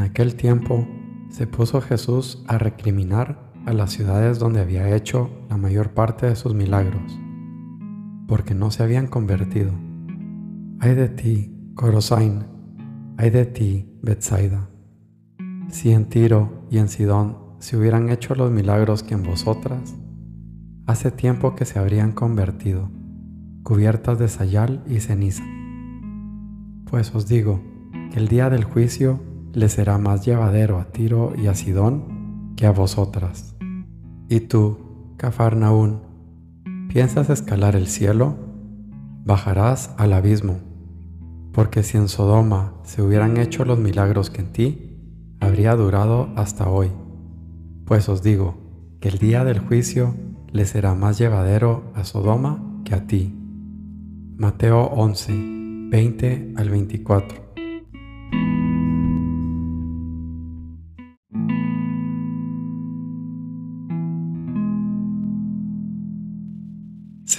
En aquel tiempo se puso Jesús a recriminar a las ciudades donde había hecho la mayor parte de sus milagros, porque no se habían convertido. Ay de ti, Corosain, ay de ti, Bethsaida. Si en Tiro y en Sidón se hubieran hecho los milagros que en vosotras, hace tiempo que se habrían convertido, cubiertas de sayal y ceniza. Pues os digo que el día del juicio le será más llevadero a Tiro y a Sidón que a vosotras. Y tú, Cafarnaún, ¿piensas escalar el cielo? Bajarás al abismo, porque si en Sodoma se hubieran hecho los milagros que en ti, habría durado hasta hoy. Pues os digo que el día del juicio le será más llevadero a Sodoma que a ti. Mateo 11, 20 al 24.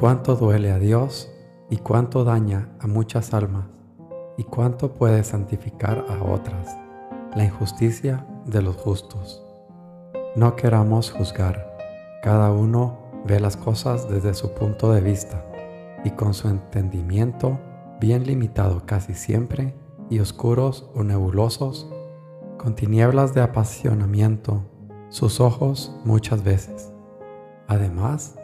Cuánto duele a Dios y cuánto daña a muchas almas y cuánto puede santificar a otras la injusticia de los justos. No queramos juzgar, cada uno ve las cosas desde su punto de vista y con su entendimiento bien limitado casi siempre y oscuros o nebulosos, con tinieblas de apasionamiento, sus ojos muchas veces. Además,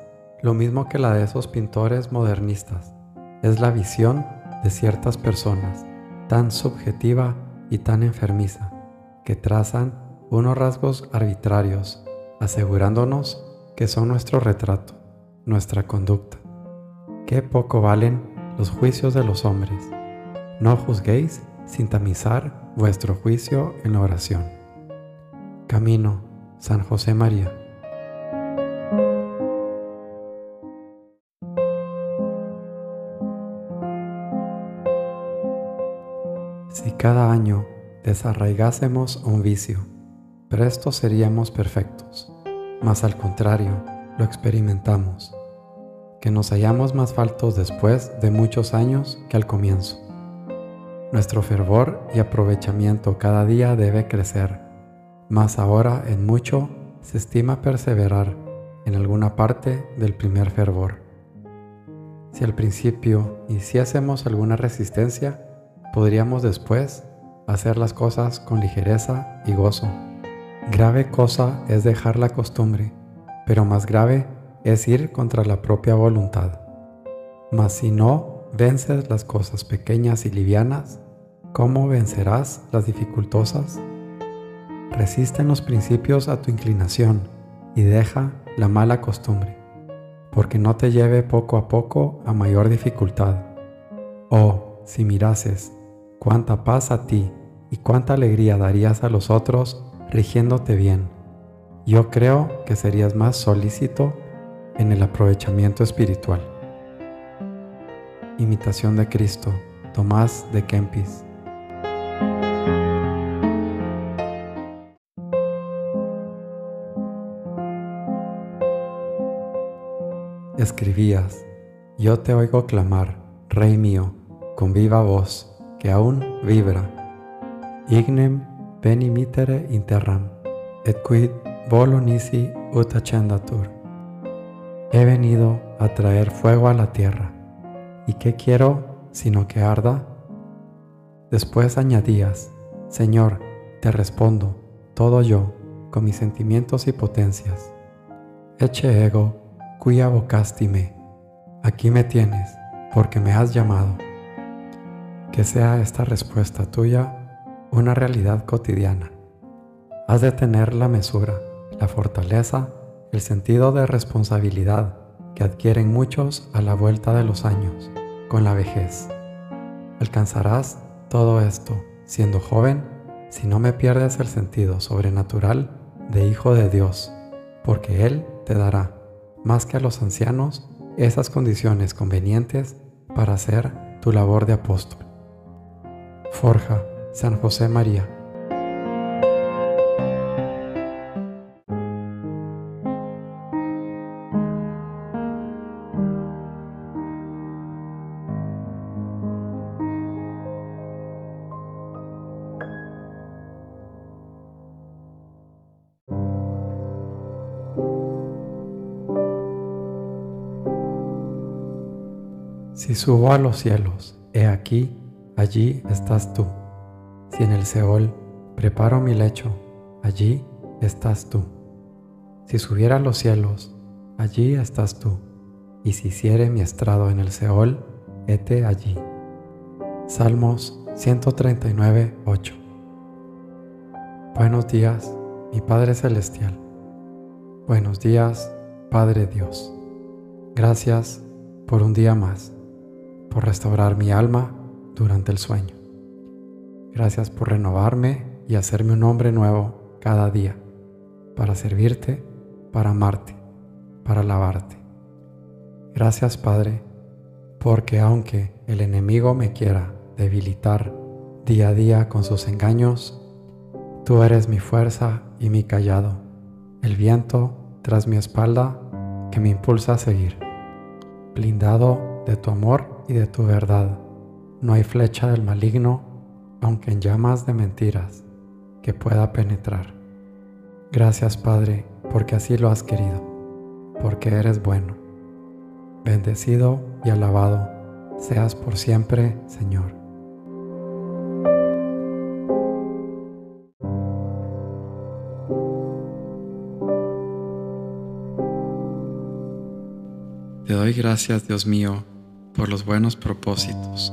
lo mismo que la de esos pintores modernistas. Es la visión de ciertas personas, tan subjetiva y tan enfermiza, que trazan unos rasgos arbitrarios, asegurándonos que son nuestro retrato, nuestra conducta. Qué poco valen los juicios de los hombres. No juzguéis sin tamizar vuestro juicio en la oración. Camino, San José María. Cada año desarraigásemos un vicio, presto seríamos perfectos, mas al contrario, lo experimentamos, que nos hallamos más faltos después de muchos años que al comienzo. Nuestro fervor y aprovechamiento cada día debe crecer, mas ahora en mucho se estima perseverar en alguna parte del primer fervor. Si al principio hiciésemos alguna resistencia, podríamos después hacer las cosas con ligereza y gozo. Grave cosa es dejar la costumbre, pero más grave es ir contra la propia voluntad. Mas si no vences las cosas pequeñas y livianas, ¿cómo vencerás las dificultosas? Resiste en los principios a tu inclinación y deja la mala costumbre, porque no te lleve poco a poco a mayor dificultad. Oh, si mirases cuánta paz a ti y cuánta alegría darías a los otros rigiéndote bien. Yo creo que serías más solícito en el aprovechamiento espiritual. Imitación de Cristo, Tomás de Kempis. Escribías, yo te oigo clamar, Rey mío, con viva voz aún vibra. Ignem veni mitere interram, et quid volo nisi ut accendatur. He venido a traer fuego a la tierra. ¿Y qué quiero sino que arda? Después añadías, Señor, te respondo, todo yo, con mis sentimientos y potencias. Eche ego, cuya vocasti me. Aquí me tienes, porque me has llamado. Que sea esta respuesta tuya una realidad cotidiana. Has de tener la mesura, la fortaleza, el sentido de responsabilidad que adquieren muchos a la vuelta de los años, con la vejez. Alcanzarás todo esto siendo joven si no me pierdes el sentido sobrenatural de Hijo de Dios, porque Él te dará, más que a los ancianos, esas condiciones convenientes para hacer tu labor de apóstol. Forja, San José María. Si subo a los cielos, he aquí, allí estás tú. Si en el Seol preparo mi lecho, allí estás tú. Si subiera a los cielos, allí estás tú. Y si hiciere mi estrado en el Seol, hete allí. Salmos 139, 8. Buenos días, mi Padre Celestial. Buenos días, Padre Dios. Gracias por un día más por restaurar mi alma durante el sueño. Gracias por renovarme y hacerme un hombre nuevo cada día, para servirte, para amarte, para alabarte. Gracias Padre, porque aunque el enemigo me quiera debilitar día a día con sus engaños, tú eres mi fuerza y mi callado, el viento tras mi espalda que me impulsa a seguir, blindado de tu amor y de tu verdad. No hay flecha del maligno, aunque en llamas de mentiras, que pueda penetrar. Gracias Padre, porque así lo has querido, porque eres bueno. Bendecido y alabado seas por siempre, Señor. Te doy gracias, Dios mío, por los buenos propósitos,